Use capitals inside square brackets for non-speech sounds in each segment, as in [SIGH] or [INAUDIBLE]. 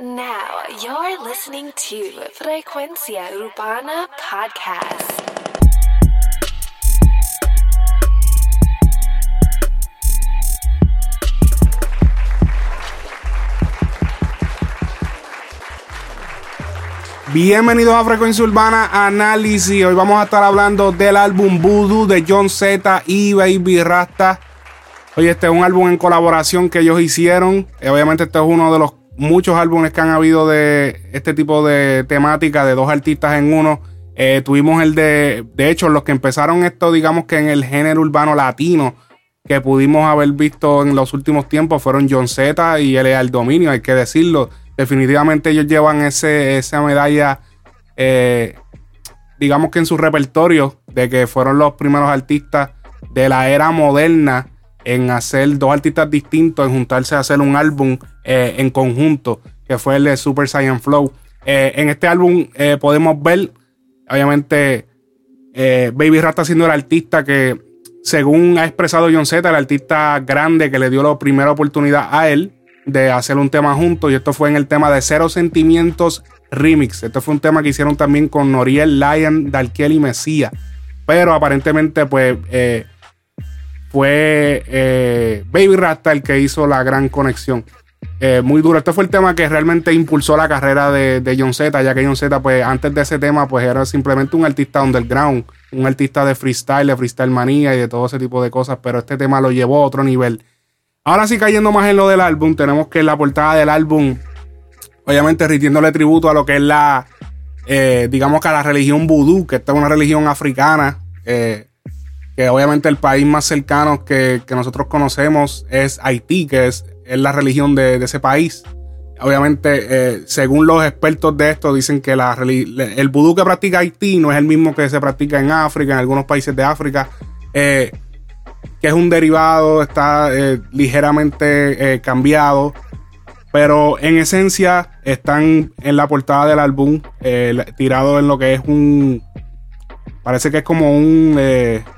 Now you're listening to Frecuencia Urbana Podcast. Bienvenidos a Frecuencia Urbana Análisis. Hoy vamos a estar hablando del álbum Voodoo de John Z y Baby Rasta. Oye, este es un álbum en colaboración que ellos hicieron. Eh, obviamente, este es uno de los muchos álbumes que han habido de este tipo de temática, de dos artistas en uno. Eh, tuvimos el de, de hecho, los que empezaron esto, digamos que en el género urbano latino, que pudimos haber visto en los últimos tiempos, fueron John Z y el Dominio, hay que decirlo. Definitivamente ellos llevan ese, esa medalla, eh, digamos que en su repertorio, de que fueron los primeros artistas de la era moderna en hacer dos artistas distintos, en juntarse a hacer un álbum eh, en conjunto, que fue el de Super Saiyan Flow. Eh, en este álbum eh, podemos ver, obviamente, Baby Rasta siendo el artista que, según ha expresado John Z, el artista grande que le dio la primera oportunidad a él de hacer un tema juntos. Y esto fue en el tema de Cero Sentimientos Remix. Esto fue un tema que hicieron también con Noriel, Lion, Dalkiel y Mesía. Pero aparentemente, pues fue Baby Rasta el que hizo la gran conexión. Eh, muy duro. Este fue el tema que realmente impulsó la carrera de, John Z, ya que John Z, pues antes de ese tema, pues era simplemente un artista underground, un artista de freestyle, de freestyle manía y de todo ese tipo de cosas, pero este tema lo llevó a otro nivel. Ahora sí, cayendo más en lo del álbum, tenemos que la portada del álbum, obviamente rindiéndole tributo a lo que es la, eh, digamos que a la religión vudú, que esta es una religión africana, eh, que obviamente el país más cercano que, que nosotros conocemos es Haití, que es es la religión de, ese país. Obviamente, eh, según los expertos de esto, dicen que la, el vudú que practica Haití no es el mismo que se practica en África, en algunos países de África, eh, que es un derivado, está eh, ligeramente cambiado, pero en esencia están en la portada del álbum, tirado en lo que es un, parece que es como un,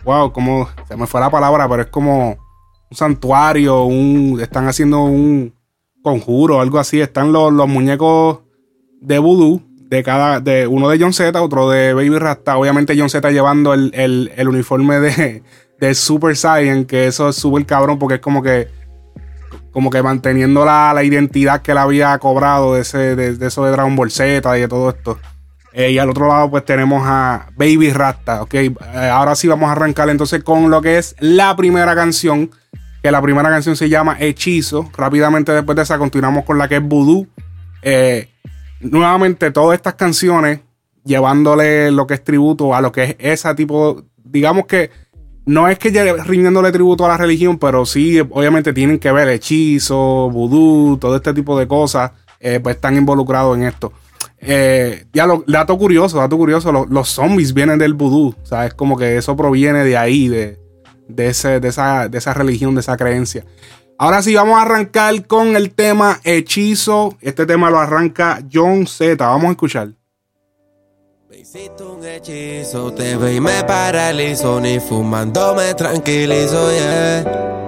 wow, como, se me fue la palabra, pero es como santuario, un, están haciendo un conjuro, algo así. Están los, muñecos de voodoo de cada, de uno de John Z, otro de Baby Rasta. Obviamente John Z llevando el, uniforme de, de, Super Saiyan, que eso es súper cabrón porque es como que como que manteniendo la, identidad que él había cobrado de, ese, de, eso de Dragon Ball Z y de todo esto. Eh, y al otro lado, pues tenemos a Baby Rasta. Ok, eh, ahora sí vamos a arrancar entonces con lo que es la primera canción que la primera canción se llama Hechizo. Rápidamente después de esa continuamos con la que es Voodoo. Eh, nuevamente todas estas canciones llevándole lo que es tributo a lo que es ese tipo, digamos que no es que rindiéndole tributo a la religión, pero sí, obviamente tienen que ver hechizo, vudú, todo este tipo de cosas, pues están involucrados en esto. Eh, ya dato curioso, dato curioso, los zombies vienen del vudú, o sea, es como que eso proviene de ahí, de, de, ese, de, esa, de esa religión, de esa creencia. Ahora sí, vamos a arrancar con el tema hechizo. Este tema lo arranca John Z. Vamos a escuchar. Me hiciste un hechizo, te ve y me paralizo, ni fumando me tranquilizo, yeah.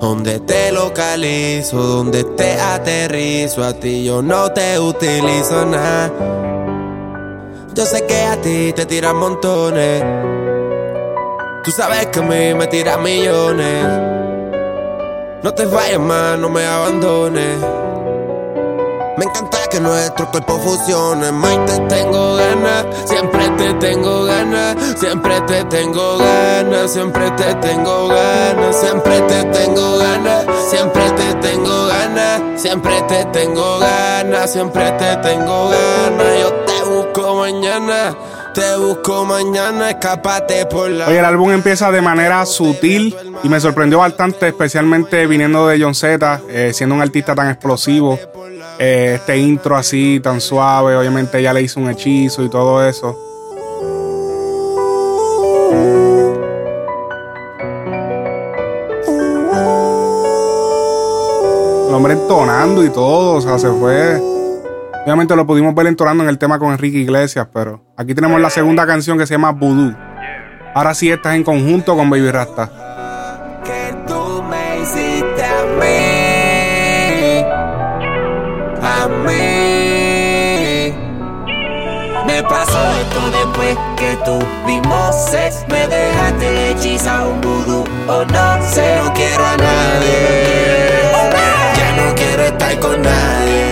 Donde te localizo, donde te aterrizo, a ti yo no te utilizo nada. Yo sé que a ti te tiran montones. Tú sabes que a mí me tira millones. No te vayas más, no me abandones. Me encanta que nuestro cuerpo fusione. Mike, te tengo ganas, siempre te tengo ganas, siempre te tengo ganas, siempre te tengo ganas, siempre te tengo ganas, siempre te tengo ganas, siempre te tengo ganas, siempre te tengo ganas. Yo te busco mañana. Te busco mañana, escapate por la. Oye, el álbum empieza de manera sutil y me sorprendió bastante, especialmente viniendo de John Z, eh, siendo un artista tan explosivo. Eh, este intro así, tan suave, obviamente ya le hizo un hechizo y todo eso. El hombre entonando y todo, o sea, se fue. Obviamente lo pudimos ver entonando en el tema con Enrique Iglesias, pero aquí tenemos la segunda canción que se llama Voodoo. Ahora sí estás en conjunto con Baby Rasta. Que tú me hiciste a mí. A mí. Me pasó esto después que tuvimos sex. Me dejaste hechizado un vudú o no sé. No quiero a nadie. Ya no quiero estar con nadie.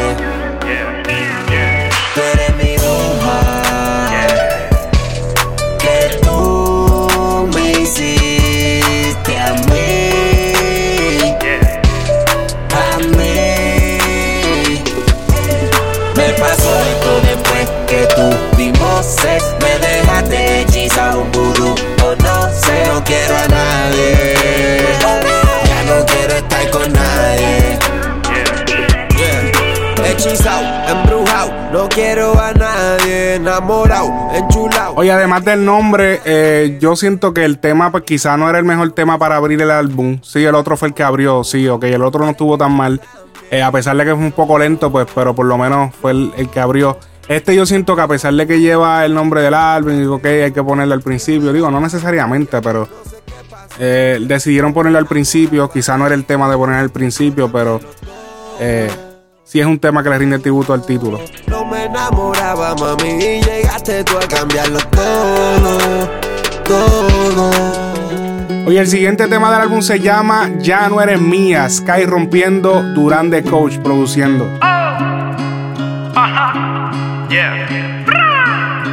Hechizado, embrujado, no quiero a nadie, enamorado, enchulado. Oye, además del nombre, eh, yo siento que el tema, pues quizá no era el mejor tema para abrir el álbum. Sí, el otro fue el que abrió, sí, ok, el otro no estuvo tan mal. Eh, a pesar de que fue un poco lento, pues, pero por lo menos fue el, que abrió. Este yo siento que a pesar de que lleva el nombre del álbum, digo, ok, hay que ponerlo al principio. Digo, no necesariamente, pero eh, decidieron ponerlo al principio. Quizá no era el tema de poner al principio, pero eh, sí es un tema que le rinde tributo al título. No me enamoraba, mami, y llegaste tú a cambiarlo todo, todo. Oye, el siguiente tema del álbum se llama Ya no eres mía, Sky rompiendo, Durán de Coach produciendo.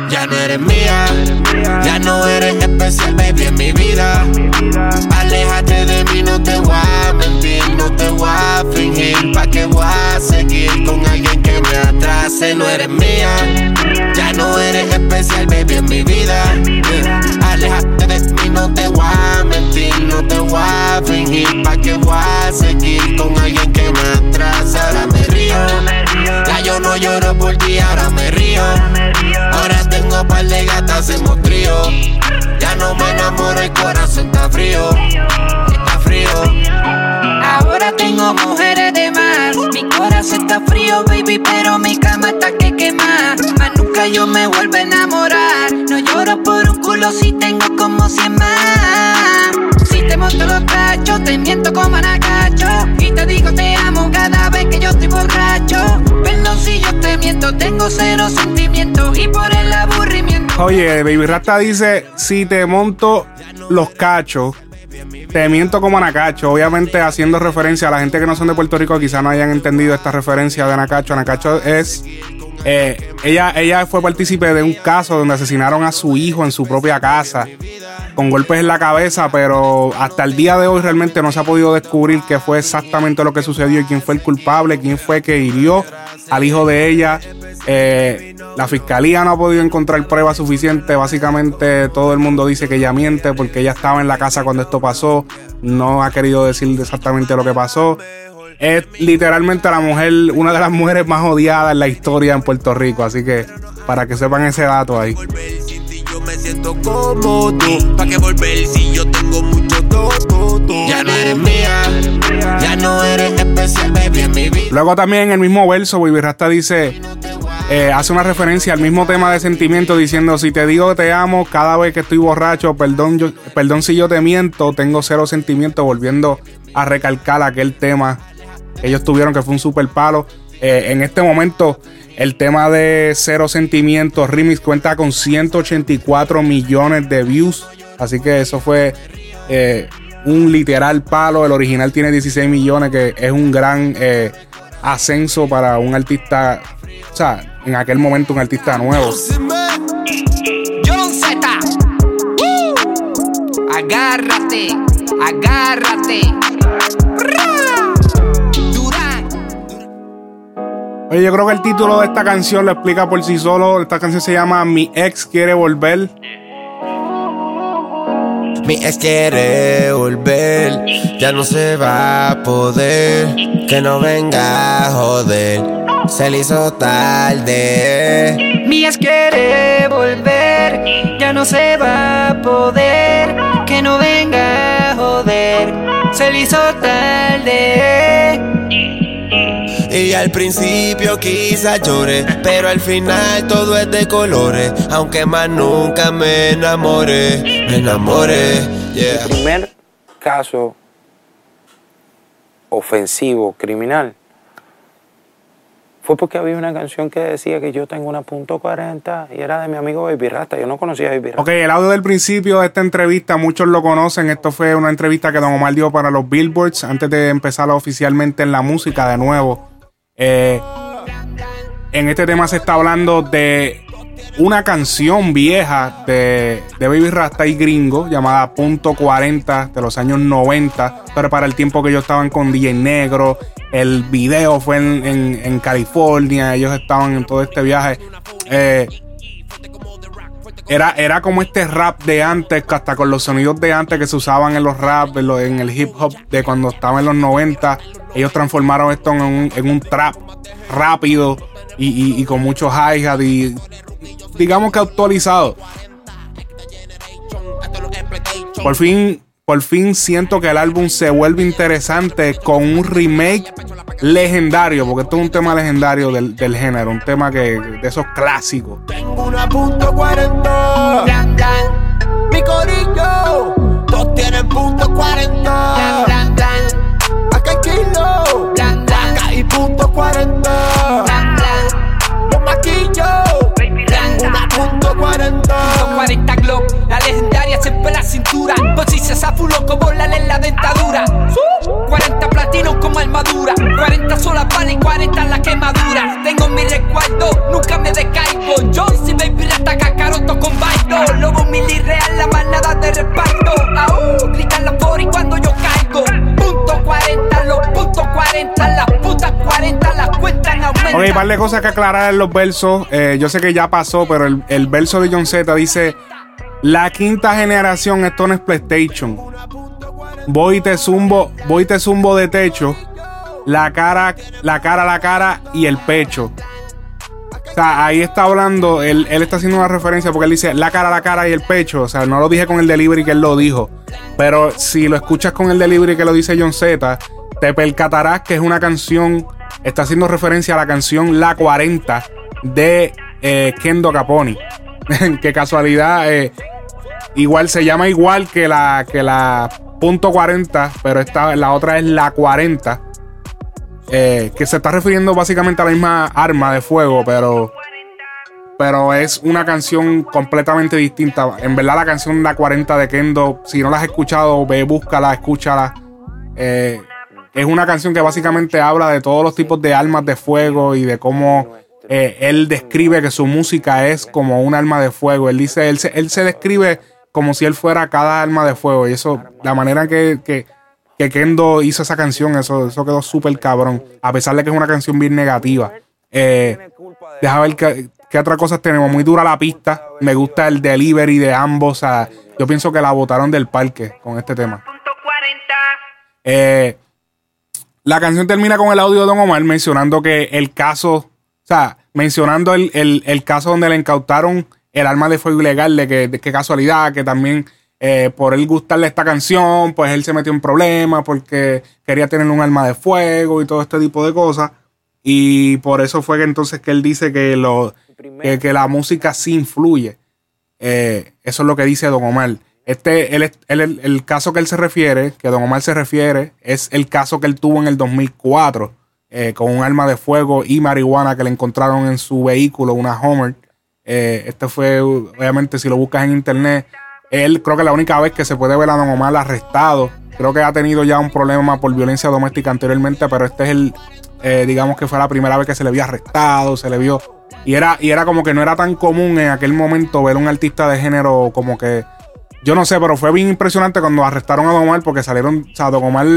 Ya no eres mía, ya no eres especial, baby, en mi vida. Aléjate de mí, no te voy a mentir, no te voy a fingir. ¿Pa' qué voy a seguir con alguien que me atrase? No eres mía, ya no eres especial, baby, en mi vida. Yeah. Aléjate de mí, no te voy a mentir, no te voy a fingir. ¿Pa' qué voy a seguir con alguien que me atrase? Ahora me río, ya yo no lloro por ti, ahora me río. Ahora tengo par de gatas en trío. Ya no me enamoro, el corazón está frío. Está frío. Ahora tengo mujeres de más. Mi corazón está frío, baby, pero mi cama está que quema. Más nunca yo me vuelvo a enamorar. No lloro por un culo si tengo como cien más. Si te monto los cachos, te miento como anacacho. Y te digo te amo cada vez que yo estoy borracho. Perdón si yo te miento, tengo cero sentimientos. Y por el aburrimiento. Oye, Baby Rasta dice, si te monto los cachos, te miento como Anacacho. Obviamente haciendo referencia a la gente que no son de Puerto Rico, quizá no hayan entendido esta referencia de Anacacho. Anacacho es... eh, ella, ella fue partícipe de un caso donde asesinaron a su hijo en su propia casa con golpes en la cabeza, pero hasta el día de hoy realmente no se ha podido descubrir qué fue exactamente lo que sucedió y quién fue el culpable, quién fue que hirió al hijo de ella. Eh, la fiscalía no ha podido encontrar pruebas suficientes. Básicamente todo el mundo dice que ella miente porque ella estaba en la casa cuando esto pasó. No ha querido decir exactamente lo que pasó. Es literalmente la mujer, una de las mujeres más odiadas en la historia en Puerto Rico. Así que para que sepan ese dato ahí. Me siento como tú ¿Pa' qué volver si yo tengo mucho todo, Ya no eres mía Ya no eres especial, baby, en mi vida. Luego también en el mismo verso, Baby Rasta dice, eh, hace una referencia al mismo tema de sentimiento diciendo, si te digo que te amo cada vez que estoy borracho, perdón, perdón si yo te miento, tengo cero sentimiento, volviendo a recalcar aquel tema que ellos tuvieron que fue un super palo. Eh, en este momento, el tema de Cero Sentimientos Remix cuenta con 184 millones de views. Así que eso fue eh, un literal palo. El original tiene 16 millones, que es un gran eh, ascenso para un artista. O sea, en aquel momento un artista nuevo. Agárrate, agárrate. Oye, yo creo que el título de esta canción lo explica por sí solo. Esta canción se llama Mi ex quiere volver. Mi ex quiere volver, ya no se va a poder. Que no venga a joder, se le hizo tarde. Mías quiere volver, ya no se va a poder. Que no venga a joder, se le hizo tarde. Y al principio quizá llore, pero al final todo es de colores. Aunque más nunca me enamore, me enamore, yeah. El primer caso ofensivo criminal fue porque había una canción que decía que yo tengo una punto .40 y era de mi amigo Baby Rasta. Yo no conocía a Baby Rasta. Ok, el audio del principio de esta entrevista, muchos lo conocen. Esto fue una entrevista que Don Omar dio para los Billboards antes de empezar oficialmente en la música de nuevo. Eh, en este tema se está hablando de una canción vieja de, de Baby Rasta y Gringo llamada Punto 40 de los años 90, pero para el tiempo que ellos estaban con DJ Negro. El video fue en, en- en California, ellos estaban en todo este viaje. Eh, era, era como este rap de antes, que hasta con los sonidos de antes que se usaban en los rap, en, lo- en el hip hop de cuando estaba en los 90. Ellos transformaron esto en un, en un trap rápido y, y- y con muchos hi-hat y digamos que actualizado. Por fin, por fin siento que el álbum se vuelve interesante con un remake legendario, porque esto es un tema legendario del, del género, un tema que de esos clásicos. Una punto 40. Blan, blan, Mi corillo, todos tienen punto 40. blan, blan, blan, Acá hay kilo, blan, blan, acá hay punto 40. blan, blan. Los maquillos, tengo una punto 40. 40 Glock, la legendaria siempre en la cintura. Si se zafulo como la en la dentadura. 40 platinos como armadura. 40 solas balas y 40 la quemadura. Tengo mi recuerdo, nunca me decaigo. Yo si baby rata cacaroto con bailo. Lobo mili real, la manada de reparto. Aún gritan la y cuando yo caigo. Punto 40, los puntos 40, las putas 40, las cuentas aumentan. Ok, par de cosas que aclarar en los versos. Eh, yo sé que ya pasó, pero el, el verso de John Z dice: La quinta generación, esto no es PlayStation. Voy y te zumbo, voy te zumbo de techo. La cara, la cara, la cara y el pecho. O sea, ahí está hablando, él, él está haciendo una referencia porque él dice la cara, la cara y el pecho. O sea, no lo dije con el delivery que él lo dijo. Pero si lo escuchas con el delivery que lo dice John Z, te percatarás que es una canción, está haciendo referencia a la canción La 40 de eh, Kendo Caponi. [LAUGHS] Qué casualidad, eh, igual se llama igual que la, que la punto 40, pero esta, la otra es La 40. eh, que se está refiriendo básicamente a la misma arma de fuego, pero pero es una canción completamente distinta. En verdad, la canción La 40 de Kendo, si no la has escuchado, ve, búscala, escúchala. Eh, es una canción que básicamente habla de todos los tipos de armas de fuego y de cómo eh, él describe que su música es como un arma de fuego. Él dice, él se, él se describe como si él fuera cada arma de fuego. Y eso, la manera que, que, que Kendo hizo esa canción, eso, eso quedó súper cabrón. A pesar de que es una canción bien negativa. Eh, Deja ver qué, qué otras cosas tenemos. Muy dura la pista. Me gusta el delivery de ambos. O sea, yo pienso que la botaron del parque con este tema. Eh, la canción termina con el audio de Don Omar mencionando que el caso, o sea, mencionando el, el- el caso donde le incautaron el arma de fuego ilegal, de que, de casualidad, que también eh, por él gustarle esta canción, pues él se metió en problemas porque quería tener un arma de fuego y todo este tipo de cosas. Y por eso fue que entonces que él dice que, lo, que, que la música sí influye. Eh, eso es lo que dice Don Omar. Este, él, es- él- el, el caso que él se refiere, que Don Omar se refiere, es el caso que él tuvo en el 2004 eh, con un arma de fuego y marihuana que le encontraron en su vehículo, una Homer. Eh, este fue, obviamente, si lo buscas en internet, él creo que la única vez que se puede ver a Don Omar arrestado. Creo que ha tenido ya un problema por violencia doméstica anteriormente, pero este es el, eh, digamos que fue la primera vez que se le vio arrestado, se le vio. Y era, y era como que no era tan común en aquel momento ver un artista de género como que. Yo no sé, pero fue bien impresionante cuando arrestaron a Don Omar porque salieron. O sea, Don Omar.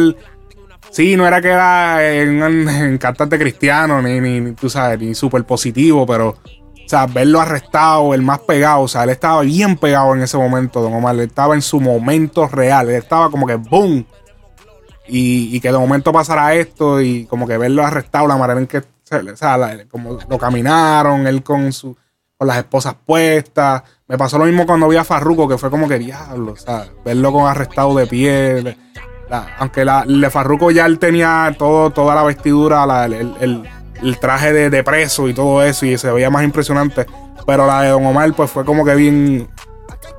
Sí, no era que era en, cantante cristiano, ni, ni, tú sabes, ni súper positivo, pero. O sea, verlo arrestado, el más pegado, o sea, él estaba bien pegado en ese momento, Don Omar. Él estaba en su momento real, él estaba como que ¡boom! Y, y que de momento pasara esto y como que verlo arrestado, la manera en que o sea, como lo caminaron, él con su con las esposas puestas. Me pasó lo mismo cuando vi a Farruko, que fue como que diablo, o sea, verlo con arrestado de pie. aunque la, el de Farruko ya él tenía todo, toda la vestidura, la- el, el- el traje de, de preso y todo eso, y se veía más impresionante. Pero la de Don Omar, pues fue como que bien.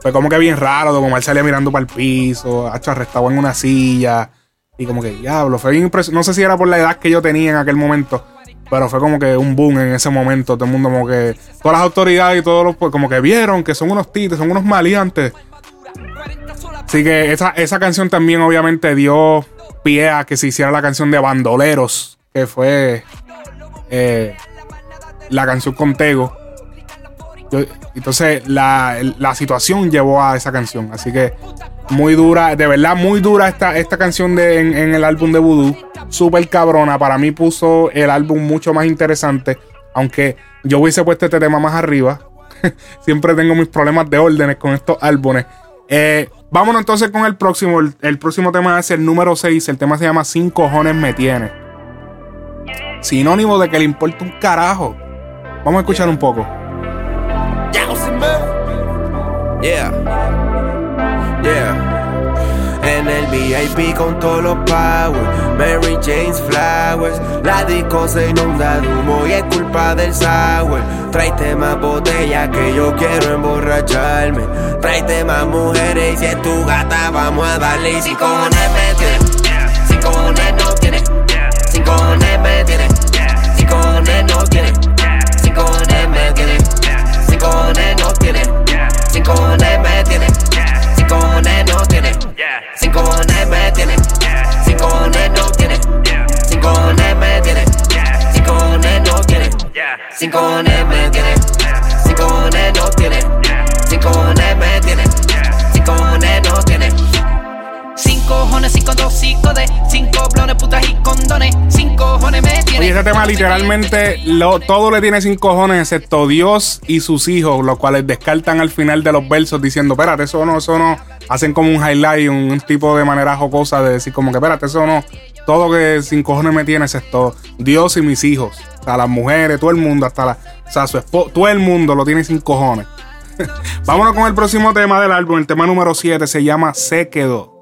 Fue como que bien raro. Don Omar salía mirando para el piso, hecho arrestado en una silla. Y como que, diablo, fue bien impresionante. No sé si era por la edad que yo tenía en aquel momento. Pero fue como que un boom en ese momento. Todo el mundo, como que. Todas las autoridades y todos los. pues, Como que vieron que son unos tites, son unos maleantes. Así que esa, esa canción también, obviamente, dio pie a que se hiciera la canción de Bandoleros. Que fue. Eh, la canción con Tego. Entonces, la, la situación llevó a esa canción. Así que. Muy dura, de verdad, muy dura esta, esta canción de, en, el álbum de Voodoo. Súper cabrona. Para mí puso el álbum mucho más interesante. Aunque yo hubiese puesto este tema más arriba. [LAUGHS] Siempre tengo mis problemas de órdenes con estos álbumes. Eh, vámonos entonces con el próximo. El, próximo tema es el número 6. El tema se llama Sin cojones me tiene. Sinónimo de que le importa un carajo. Vamos a escuchar un poco. Yeah. Yeah. En el VIP con todos los powers, Mary Jane's Flowers. La disco se inunda de humo y es culpa del sour. Tráete más botellas que yo quiero emborracharme. Tráete más mujeres y si es tu gata, vamos a darle. Y si me tiene, si cojones no tiene, si cojones me tiene, si cojones no tiene, me tiene, no tiene, si cojones me tiene, si cojones no tiene, si cojones me tiene, si cojones no tiene, si cojones me tiene, si cojones no tiene, si cojones me tiene, si cojones no tiene, si cojones cojones, cinco dos, cinco de cinco blones, putas y condones. Cinco cojones me tiene. Oye, este tema literalmente lo, todo le tiene sin cojones excepto Dios y sus hijos, los cuales descartan al final de los versos diciendo, espérate, eso no, eso no. Hacen como un highlight, un, un tipo de manera jocosa de decir como que, espérate, eso no. Todo que sin cojones me tiene excepto Dios y mis hijos. Sea, las mujeres, todo el mundo, hasta la... O sea, su esposo, todo el mundo lo tiene sin cojones. [LAUGHS] Vámonos con el próximo tema del álbum. El tema número 7 se llama Se quedó.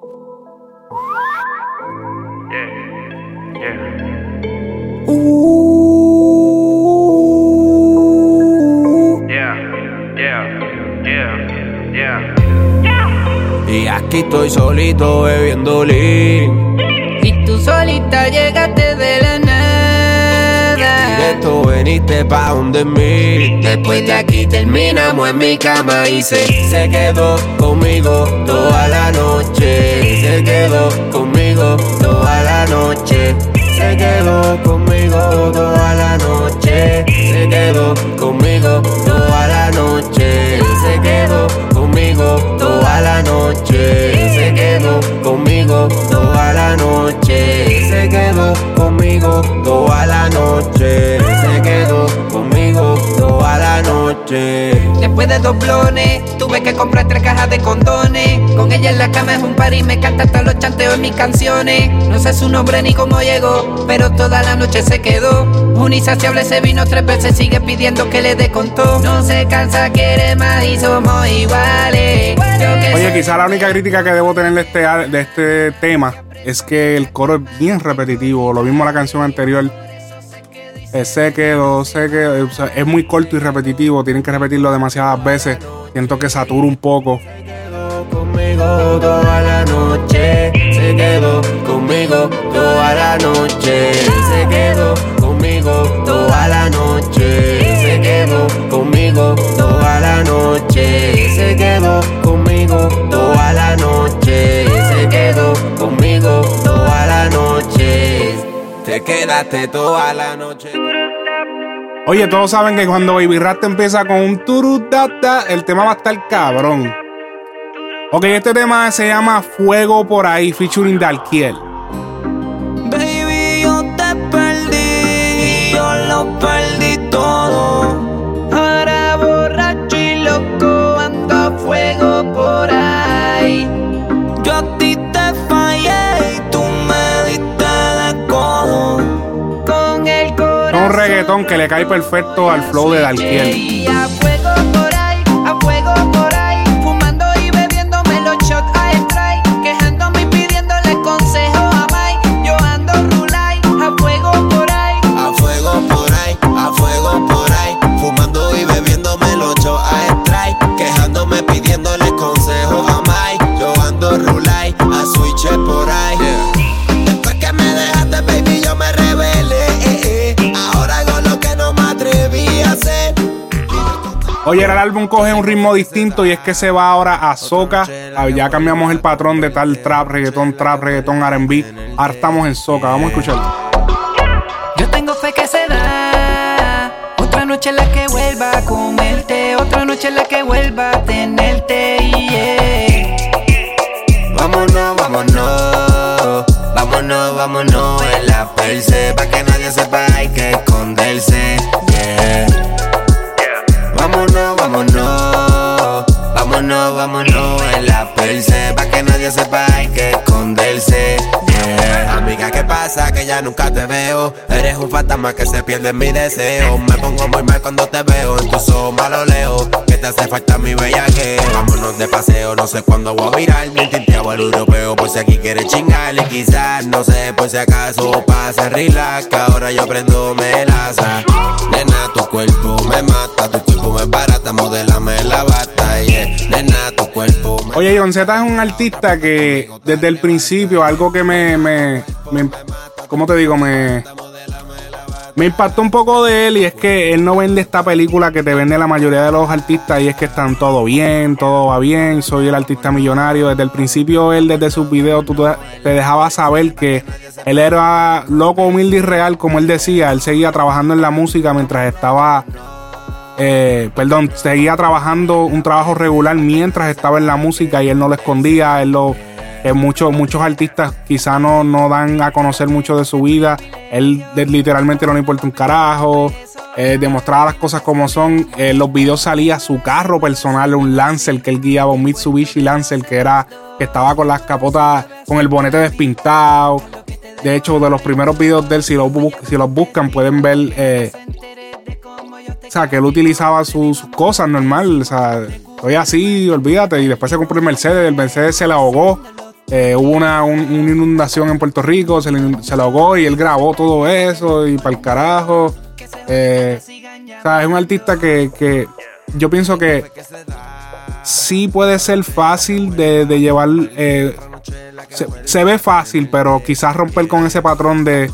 Y aquí estoy solito bebiendo lean. Y tú solita llegaste de la nada. Directo veniste pa' donde mí. Después de aquí terminamos en mi cama y se, se quedó conmigo toda la noche. Se quedó conmigo toda la noche. Se quedó conmigo toda la noche. Se quedó conmigo toda la noche. Se quedó conmigo toda la noche. Se quedó conmigo toda la noche. Se quedó conmigo toda la noche. Noche. Después de dos blones, tuve que comprar tres cajas de condones. Con ella en la cama es un par y me canta hasta los chanteos en mis canciones. No sé su nombre ni cómo llegó, pero toda la noche se quedó. Un insaciable se vino tres veces, sigue pidiendo que le dé con todo. No se cansa, quiere más y somos iguales. Oye, quizá la única crítica que debo tener de este, de este tema es que el coro es bien repetitivo. Lo mismo la canción anterior. Eh, se quedó, se quedó. Sea, es muy corto y repetitivo. Tienen que repetirlo demasiadas veces. Siento que satura un poco. quedó conmigo toda la noche. Se quedó conmigo toda la noche. Se quedó conmigo toda la noche. Se quedó conmigo toda la noche. Se quedó conmigo toda la noche. Se quedó conmigo toda la noche. Te quedaste toda la noche. Oye, todos saben que cuando Baby Rasta empieza con un turutata, el tema va a estar cabrón. Ok, este tema se llama Fuego por ahí, featuring Dalkiel. Baby, yo te perdí, yo lo perdí todo. Ahora borracho y loco ando a fuego por ahí. Reggaetón que le cae perfecto al flow de Dalkiel. Oye, el álbum coge un ritmo distinto y es que se va ahora a soca. Ah, Ya cambiamos el patrón de tal trap, reggaetón, trap, reggaetón, RB. Ahora estamos en soca. Vamos a escucharlo. Yo tengo fe que se da. Otra noche en la que vuelva a comerte. Otra noche en la que vuelva a tenerte. yeah. Vámonos, vámonos. Vámonos, vámonos en la perse. Pa' que nadie sepa hay que esconderse. Yeah. Vámonos, vámonos. Vámonos, vámonos en la perse. Pa' que nadie sepa hay que esconderse. Yeah. Amiga, ¿qué pasa? Que ya nunca te veo. Eres un fantasma que se pierde en mi deseo. Me pongo muy mal cuando te veo. En tus ojos malo leo. Que te hace falta mi bellaje. Vámonos de paseo, no sé cuándo voy a virar. Bien tinteado al europeo, por si aquí quieres chingar. Y quizás, no sé, por si acaso pasa relax. Que ahora yo prendo melaza. Nena, tu cuerpo me mata. Tu cuerpo me barata. Modelame la bata. Yeah. Nena, Oye, John Z es un artista que desde el principio, algo que me, me, ¿cómo te digo? Me, me impactó un poco de él y es que él no vende esta película que te vende la mayoría de los artistas y es que están todo bien, todo va bien, soy el artista millonario. Desde el principio él, desde sus videos, tú te dejaba saber que él era loco, humilde y real, como él decía. Él seguía trabajando en la música mientras estaba eh, perdón, seguía trabajando un trabajo regular mientras estaba en la música y él no lo escondía. Él lo, eh, muchos, muchos artistas quizá no, no dan a conocer mucho de su vida. Él literalmente no le importa un carajo. eh, demostraba las cosas como son. En los videos salía su carro personal, un Lancer que él guiaba, un Mitsubishi Lancer que era que estaba con las capotas, con el bonete despintado. De hecho, de los primeros videos de él, si los, si los buscan, pueden ver sea, que él utilizaba sus, cosas normal. O sea, estoy así, olvídate. Y después se compró el Mercedes. El Mercedes se le ahogó. Eh, hubo una, un- una inundación en Puerto Rico. Se le, se ahogó y él grabó todo eso. Y para el carajo. Eh, es un artista que, que yo pienso que sí puede ser fácil de, de llevar. eh, se, se ve fácil, pero quizás romper con ese patrón de.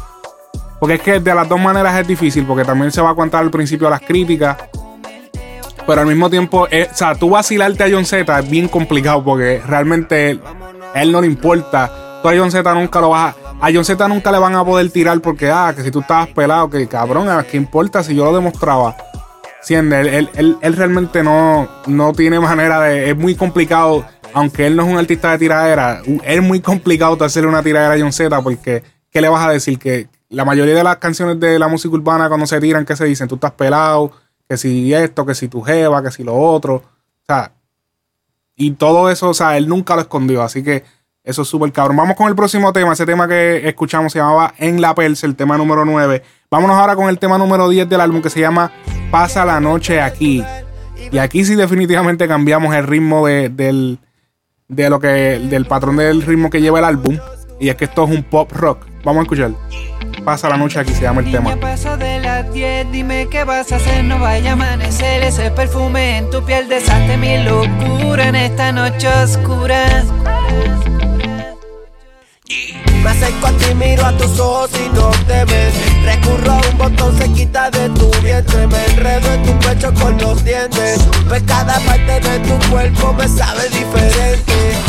Porque es que de las dos maneras es difícil, porque también se va a contar al principio las críticas. Pero al mismo tiempo, eh, o sea, tú vacilarte a John Z es bien complicado porque realmente él, él no le importa. Tú a John Z nunca lo vas a. A John Z nunca le van a poder tirar porque, ah, que si tú estabas pelado, que cabrón, ¿a qué importa si yo lo demostraba? ¿Entiendes? Él, él, él- realmente no, no tiene manera de. Es muy complicado, aunque él no es un artista de tiradera, es muy complicado hacerle una tiradera a John Z porque, ¿qué le vas a decir? Que la mayoría de las canciones de la música urbana, cuando se tiran, ¿qué se dicen? Tú estás pelado, que si esto, que si tu jeva, que si lo otro. O sea, y todo eso, o sea, él nunca lo escondió, así que eso es súper cabrón. Vamos con el próximo tema. Ese tema que escuchamos se llamaba En la Perse, el tema número 9. Vámonos ahora con el tema número 10 del álbum que se llama Pasa la noche aquí. Y aquí sí definitivamente cambiamos el ritmo de, del, de lo que, del patrón del ritmo que lleva el álbum. Y es que esto es un pop rock. Vamos a escuchar. Pasa la noche aquí se llama el tema. Paso de las 10, dime qué vas a hacer, no vaya a amanecer ese perfume en tu piel, desate mi locura en esta noche oscura. Me acerco a ti, miro a tus ojos y no te ves. Recurro a un botón, se quita de tu vientre. Me enredo en tu pecho con los dientes. Pues cada parte de tu cuerpo me sabe diferente.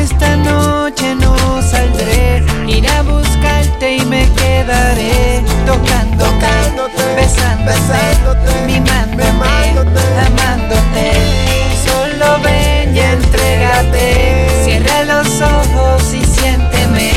Esta noche no saldré, iré a buscarte y me quedaré tocándote, Tocándote, besándote, besándote, mimándote, mimándote. amándote. Solo ven y entrégate, cierra los ojos y siénteme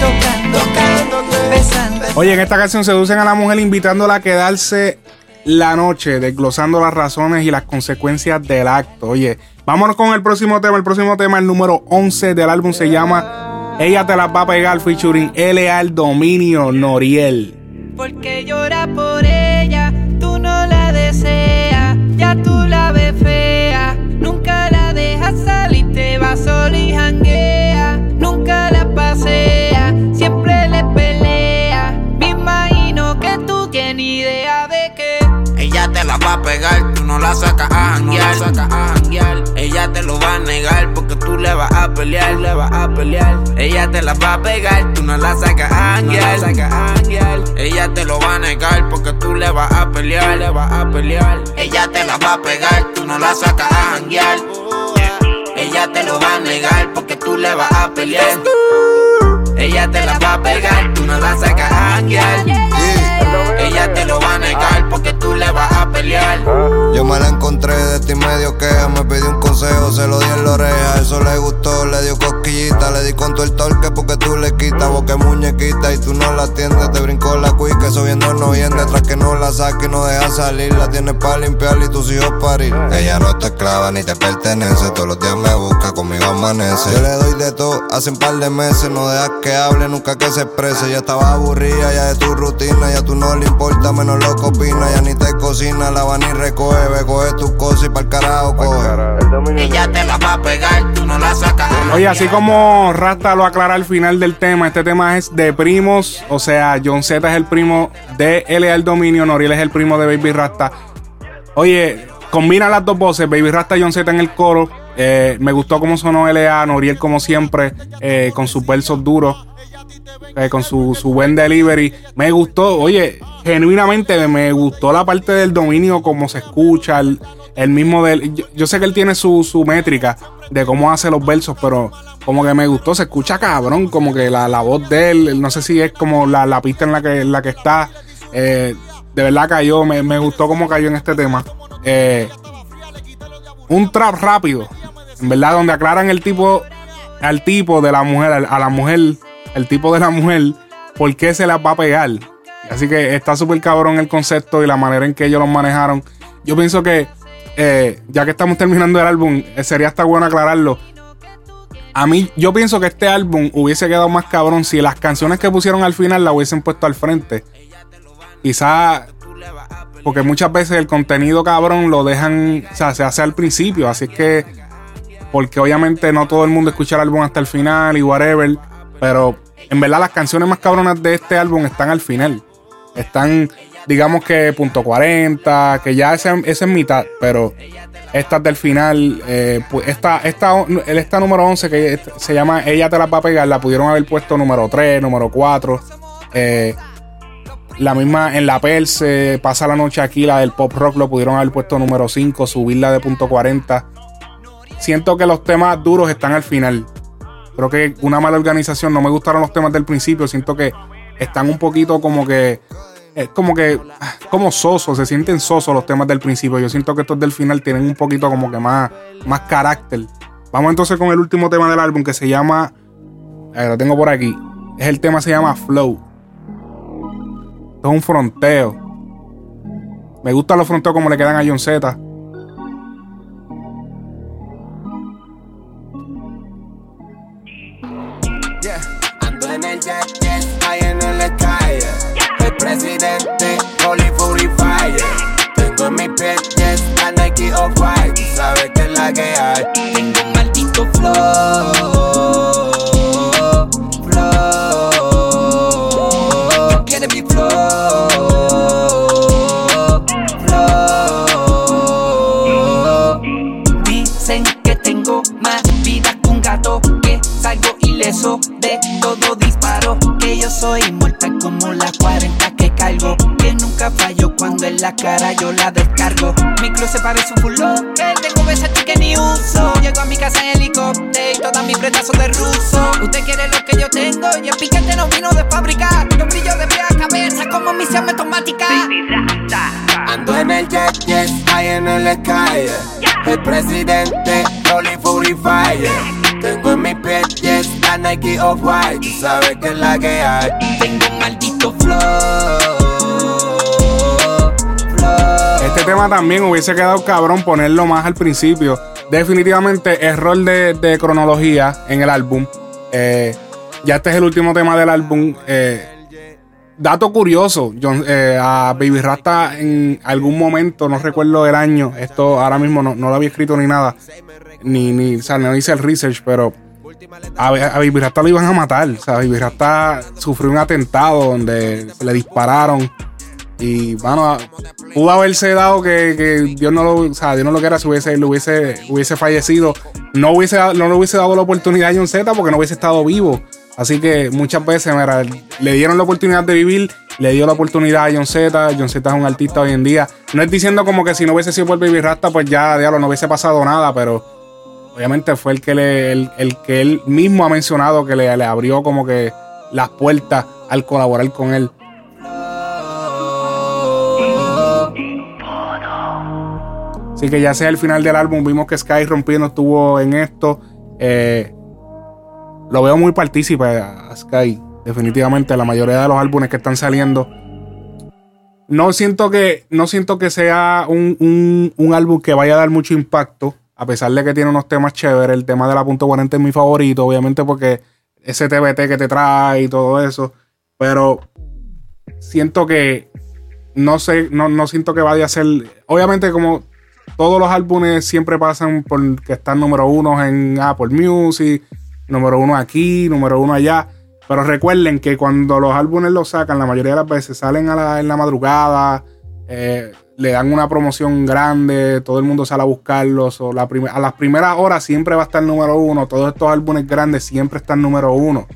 tocándote, Tocándote. besándote. Oye, en esta canción seducen a la mujer invitándola a quedarse la noche, desglosando las razones y las consecuencias del acto. Oye, vámonos con el próximo tema. El próximo tema, el número 11 del álbum, se llama Ella te las va a pegar, featuring L. al Dominio Noriel. Porque llora por ella, tú no la deseas, ya tú la ves fea, nunca la dejas salir, te va sola y janguea, nunca la pasea, siempre le pelea, me imagino que tú tienes idea de que Ella te la va a pegar, la sacas a janguear. Ella te lo va a negar porque tú le vas a pelear, le vas a pelear. Ella te la va a pegar, tú no la sacas a janguear. Ella te lo va a negar porque tú le vas a pelear, le vas a pelear. Ella te la va a pegar, tú no la sacas a janguear. Ella te lo va a negar porque tú le vas a pelear. Ella te la va a pegar, tú no la sacas a janguear. Ella te lo va a negar porque tú le vas a pelear. Yo me la encontré de ti medio queja, me pidió un consejo, se lo di en la oreja, eso le gustó, le dio cosquillita, le di con todo el torque porque tú le quitas, es muñequita y tú no la atiendes, te brincó la cuica, eso viendo no viene, detrás que no la saque y no deja salir, la tienes para limpiar y tus hijos parir. Ella no te esclava ni te pertenece, todos los días me busca, conmigo amanece. Yo le doy de todo, hace un par de meses, no dejas que hable, nunca que se exprese, ya estaba aburrida ya de tu rutina, ya tú no le importa, menos lo que opina, ya ni te cocina, la van y recoge, ve, coge tus cosas y pa'l carajo coge. Ella te la va a pegar, tú no la sacas Oye, así como Rasta lo aclara al final del tema, este tema es de primos. O sea, John Z es el primo de L.A. el Dominio, Noriel es el primo de Baby Rasta. Oye, combina las dos voces, Baby Rasta y John Z en el coro. Eh, me gustó cómo sonó L.A., Noriel como siempre, eh, con sus versos duros, eh, con su, su buen delivery. Me gustó, oye, genuinamente me gustó la parte del dominio, cómo se escucha, el, el mismo del... Yo, yo sé que él tiene su, su métrica de cómo hace los versos, pero como que me gustó, se escucha cabrón, como que la, la voz de él, no sé si es como la, la pista en la que, en la que está. eh, de verdad cayó, me, me gustó cómo cayó en este tema. Eh, un trap rápido, en verdad, donde aclaran el tipo, al tipo de la mujer, a la mujer, el tipo de la mujer, por qué se las va a pegar. Así que está súper cabrón el concepto y la manera en que ellos lo manejaron. Yo pienso que, eh, ya que estamos terminando el álbum, eh, sería hasta bueno aclararlo. A mí, yo pienso que este álbum hubiese quedado más cabrón si las canciones que pusieron al final la hubiesen puesto al frente. Quizá porque muchas veces el contenido cabrón lo dejan, o sea, se hace al principio, así que porque obviamente no todo el mundo escucha el álbum hasta el final y whatever, pero en verdad las canciones más cabronas de este álbum están al final. Están, digamos que punto 40, que ya esa, es mitad, pero estas del final, eh, pues esta, esta, número 11 que se llama Ella te la va a pegar, la pudieron haber puesto número 3, número 4. Eh, la misma en la Perse, pasa la noche aquí, la del pop rock lo pudieron haber puesto número 5, subirla de punto 40. Siento que los temas duros están al final. Creo que una mala organización, no me gustaron los temas del principio, siento que están un poquito como que es como que como sosos, se sienten sosos los temas del principio. Yo siento que estos del final tienen un poquito como que más más carácter. Vamos entonces con el último tema del álbum que se llama eh, lo tengo por aquí. Es el tema se llama Flow. Esto es un fronteo. Me gustan los fronteos como le quedan a John Z. la que hay. Tengo un maldito flow. Flow. Este tema también hubiese quedado cabrón ponerlo más al principio. Definitivamente error de, de cronología en el álbum. Eh, ya este es el último tema del álbum. Eh, dato curioso, John- eh, a Baby Rasta en algún momento, no recuerdo el año, esto ahora mismo no, no lo había escrito ni nada, ni, ni o sea, no hice el research, pero a, a lo iban a matar. O sea, Baby Rasta sufrió un atentado donde le dispararon. Y, bueno, pudo haberse dado que, que Dios no lo, o sea, Dios no lo quiera si hubiese, lo hubiese, hubiese fallecido. No, hubiese, no le hubiese dado la oportunidad a John Z porque no hubiese estado vivo. Así que muchas veces le dieron la oportunidad de vivir le dio la oportunidad a John Z. John Z es un artista hoy en día. No es diciendo como que si no hubiese sido por Baby Rasta, pues ya, diablo, no hubiese pasado nada, pero obviamente fue el que, el, el que él mismo ha mencionado que le, le abrió como que las puertas al colaborar con él. Así que ya sea el final del álbum, vimos que Sky rompiendo estuvo en esto. Eh, lo veo muy partícipe a Sky, definitivamente. La mayoría de los álbumes que están saliendo. No siento que, no siento que sea un, un, un álbum que vaya a dar mucho impacto. A pesar de que tiene unos temas chéveres. El tema de la punto 40 es mi favorito, obviamente, porque ese TBT que te trae y todo eso. Pero siento que no sé, no, no siento que vaya a ser. Obviamente, como todos los álbumes siempre pasan por que están número uno en Apple Music, número uno aquí, número uno allá. Pero recuerden que cuando los álbumes los sacan, la mayoría de las veces salen en la madrugada, eh, le dan una promoción grande, todo el mundo sale a buscarlos. A las primeras horas siempre va a estar número uno. Todos estos álbumes grandes siempre están número uno.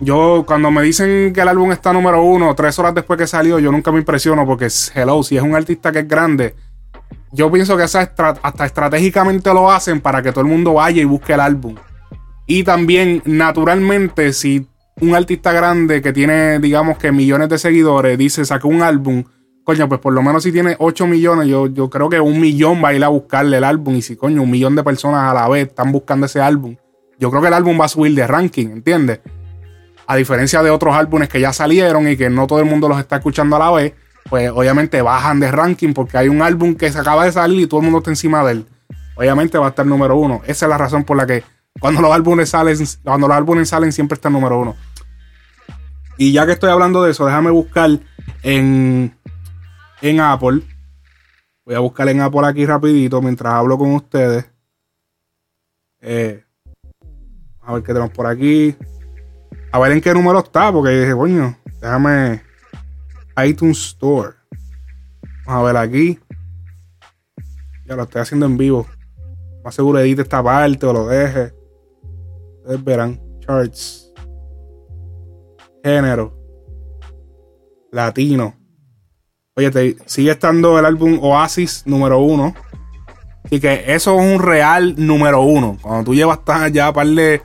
yo, cuando me dicen que el álbum está número uno, tres horas después que salió, yo nunca me impresiono porque, hello, si es un artista que es grande, yo pienso que hasta estratégicamente lo hacen para que todo el mundo vaya y busque el álbum. Y también, naturalmente, si un artista grande que tiene, digamos que millones de seguidores, dice, sacó un álbum, coño, pues por lo menos si tiene 8 millones, yo, yo creo que un millón va a ir a buscarle el álbum. Y si, coño, un millón de personas a la vez están buscando ese álbum, yo creo que el álbum va a subir de ranking, ¿entiendes? A diferencia de otros álbumes que ya salieron y que no todo el mundo los está escuchando a la vez, pues obviamente bajan de ranking porque hay un álbum que se acaba de salir y todo el mundo está encima de él. Obviamente va a estar número uno. Esa es la razón por la que cuando los álbumes salen, cuando los álbumes salen siempre está número uno. Y ya que estoy hablando de eso, déjame buscar en, en Apple. Voy a buscar en Apple aquí rapidito mientras hablo con ustedes. Eh, a ver qué tenemos por aquí. A ver en qué número está, porque dije, coño, déjame iTunes Store. Vamos a ver aquí. Ya lo estoy haciendo en vivo. Más seguro edite esta parte o lo deje. Ustedes verán. Charts. Género. Latino. Oye, sigue estando el álbum Oasis número uno. Así que eso es un real número uno. Cuando tú llevas ya par de.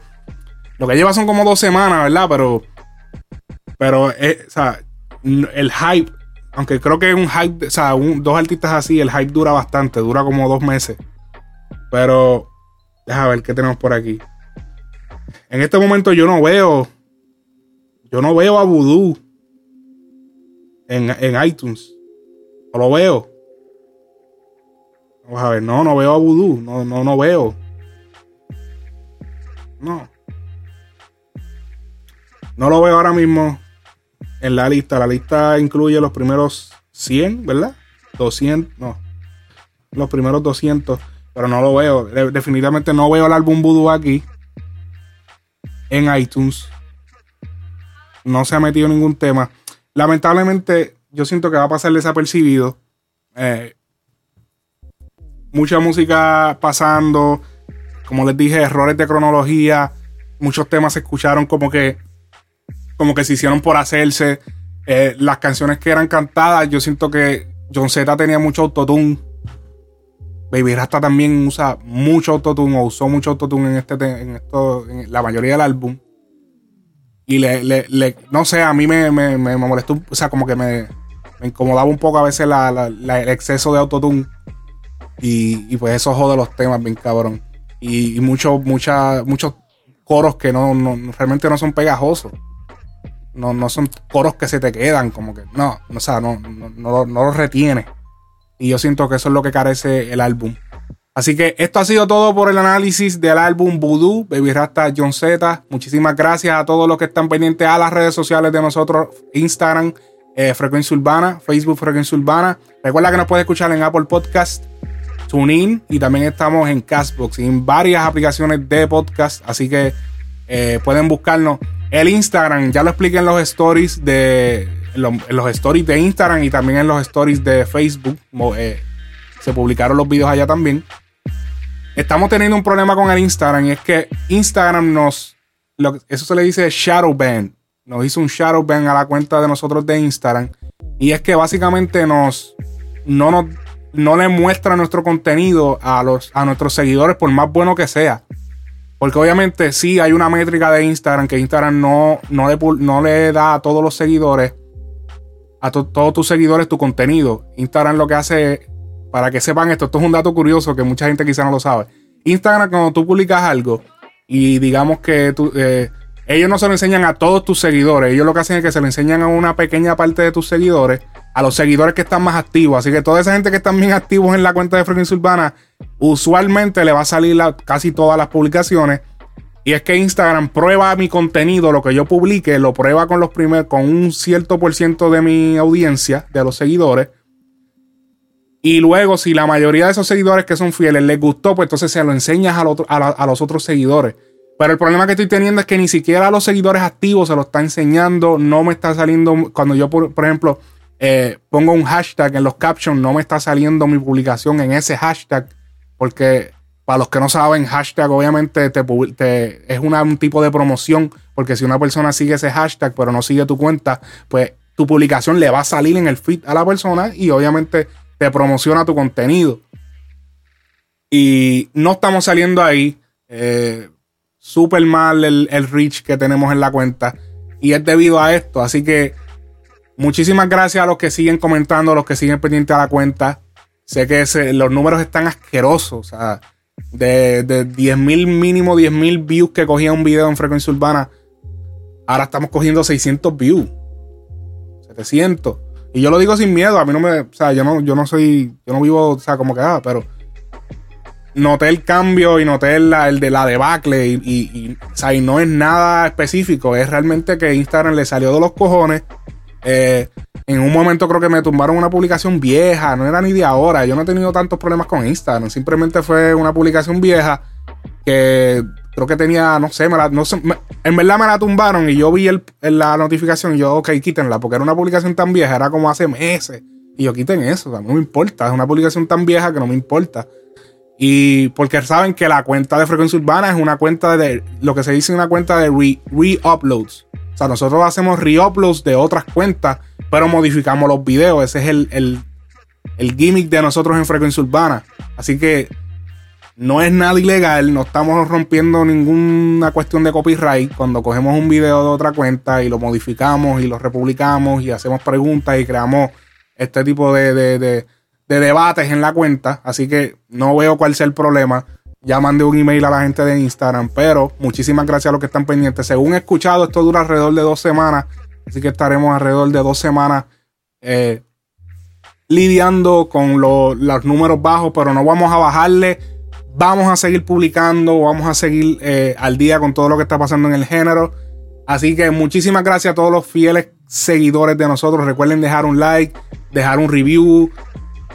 Lo que lleva son como dos semanas, ¿verdad? Pero. Pero, eh, o sea, el hype, aunque creo que un hype, o sea, dos artistas así, el hype dura bastante, dura como dos meses. Pero, déjame ver qué tenemos por aquí. En este momento yo no veo, yo no veo a Voodoo en, en iTunes. Lo veo. Vamos a ver, no, no veo a Voodoo, no, no, no veo. No. No lo veo ahora mismo en la lista. La lista incluye los primeros 100, ¿verdad? 200, no. Los primeros 200, pero no lo veo. Definitivamente no veo el álbum Voodoo aquí en iTunes. No se ha metido ningún tema. Lamentablemente, yo siento que va a pasar desapercibido. Eh, mucha música pasando. Como les dije, errores de cronología. Muchos temas se escucharon como que como que se hicieron por hacerse. Eh, las canciones que eran cantadas, yo siento que John Z tenía mucho autotune. Baby Rasta también usa mucho autotune o usó mucho autotune en, este, en, esto, en la mayoría del álbum. Y le, le, no sé, a mí me, me, me, molestó, o sea, como que me, incomodaba un poco a veces la, el exceso de autotune. Y, y, pues eso jode los temas bien cabrón. Y, y muchos muchos coros que no, no, realmente no son pegajosos no, no son coros que se te quedan, como que no, o sea, no, no, no, no los retiene. Y yo siento que eso es lo que carece el álbum. Así que esto ha sido todo por el análisis del álbum Voodoo, Baby Rasta John Z. Muchísimas gracias a todos los que están pendientes a las redes sociales de nosotros, Instagram, eh, Frecuencia Urbana, Facebook Frecuencia Urbana. Recuerda que nos puedes escuchar en Apple Podcast, TuneIn y también estamos en Castbox y en varias aplicaciones de podcast. Así que eh, pueden buscarnos. El Instagram, ya lo expliqué en los stories de. Los stories de Instagram y también en los stories de Facebook. Eh, se publicaron los videos allá también. Estamos teniendo un problema con el Instagram y es que Instagram nos. eso se le dice shadow ban. nos hizo un shadow ban a la cuenta de nosotros de Instagram. Y es que básicamente nos no, nos, no le muestra nuestro contenido a, los, a nuestros seguidores, por más bueno que sea. Porque obviamente sí hay una métrica de Instagram que Instagram no, no, le, no le da a todos los seguidores, a todos tus seguidores tu contenido. Instagram lo que hace, para que sepan esto, esto es un dato curioso que mucha gente quizá no lo sabe. Instagram cuando tú publicas algo y digamos que eh, ellos no se lo enseñan a todos tus seguidores, ellos lo que hacen es que se lo enseñan a una pequeña parte de tus seguidores a los seguidores que están más activos. Así que toda esa gente que están bien activos en la cuenta de Frecuencia Urbana, usualmente le va a salir casi todas las publicaciones. Y es que Instagram prueba mi contenido, lo que yo publique, lo prueba con los primeros, con un cierto por ciento de mi audiencia, de los seguidores. Y luego, si la mayoría de esos seguidores que son fieles les gustó, pues entonces se lo enseñas a, los otros seguidores. Pero el problema que estoy teniendo es que ni siquiera a los seguidores activos se lo está enseñando. No me está saliendo. Cuando yo, por ejemplo, eh, pongo un hashtag en los captions, no me está saliendo mi publicación en ese hashtag, porque para los que no saben, hashtag obviamente te, es un tipo de promoción, porque si una persona sigue ese hashtag pero no sigue tu cuenta, pues tu publicación le va a salir en el feed a la persona y obviamente te promociona tu contenido. Y no estamos saliendo ahí. Eh, Súper mal el, el reach que tenemos en la cuenta. Y es debido a esto. Así que Muchísimas gracias a los que siguen comentando, a los que siguen pendientes a la cuenta. Sé que los números están asquerosos. O sea, de, de 10.000 mínimo 10.000 views que cogía un video en frecuencia urbana, ahora estamos cogiendo 600 views. 700. Y yo lo digo sin miedo, a mí no me, o sea, yo no, yo no soy, yo no vivo, o sea, como que, ah, pero noté el cambio y noté el, el de la debacle y, y, o sea, y no es nada específico, es realmente que Instagram le salió de los cojones eh, en un momento creo que me tumbaron una publicación vieja, no era ni de ahora. Yo no he tenido tantos problemas con Instagram, simplemente fue una publicación vieja que creo que tenía, no sé, me en verdad me la tumbaron y yo vi el, la notificación y yo, ok, quítenla, porque era una publicación tan vieja, era como hace meses. Y yo quiten eso, no me importa, es una publicación tan vieja que no me importa. Y porque saben que la cuenta de frecuencia urbana es una cuenta de lo que se dice una cuenta de re-uploads. O sea, nosotros hacemos reuploads de otras cuentas, pero modificamos los videos. Ese es el, gimmick de nosotros en frecuencia urbana. Así que no es nada ilegal, no estamos rompiendo ninguna cuestión de copyright cuando cogemos un video de otra cuenta y lo modificamos y lo republicamos y hacemos preguntas y creamos este tipo de, de debates en la cuenta. Así que no veo cuál sea el problema. Ya mandé un email a la gente de Instagram, pero muchísimas gracias a los que están pendientes. Según he escuchado, esto dura alrededor de dos semanas, así que estaremos alrededor de dos semanas eh, lidiando con los números bajos, pero no vamos a bajarle. Vamos a seguir publicando, vamos a seguir eh, al día con todo lo que está pasando en el género. Así que muchísimas gracias a todos los fieles seguidores de nosotros. Recuerden dejar un like, dejar un review,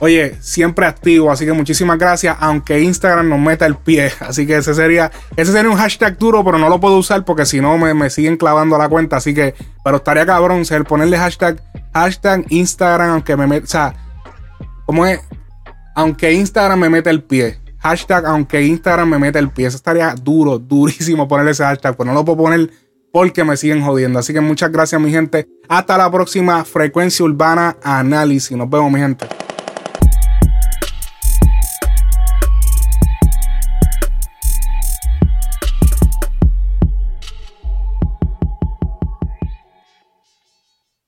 Oye, siempre activo, así que muchísimas gracias, aunque Instagram nos meta el pie. [LAUGHS] Así que ese sería, ese sería un hashtag duro, pero no lo puedo usar porque si no me, siguen clavando la cuenta. Así que, pero estaría cabrón ser ponerle hashtag, hashtag Instagram, aunque me meta, o sea, como es, aunque Instagram me meta el pie. Hashtag, aunque Instagram me meta el pie. Eso estaría duro, durísimo ponerle ese hashtag, pues no lo puedo poner porque me siguen jodiendo. Así que muchas gracias, mi gente. Hasta la próxima frecuencia urbana análisis. Nos vemos, mi gente.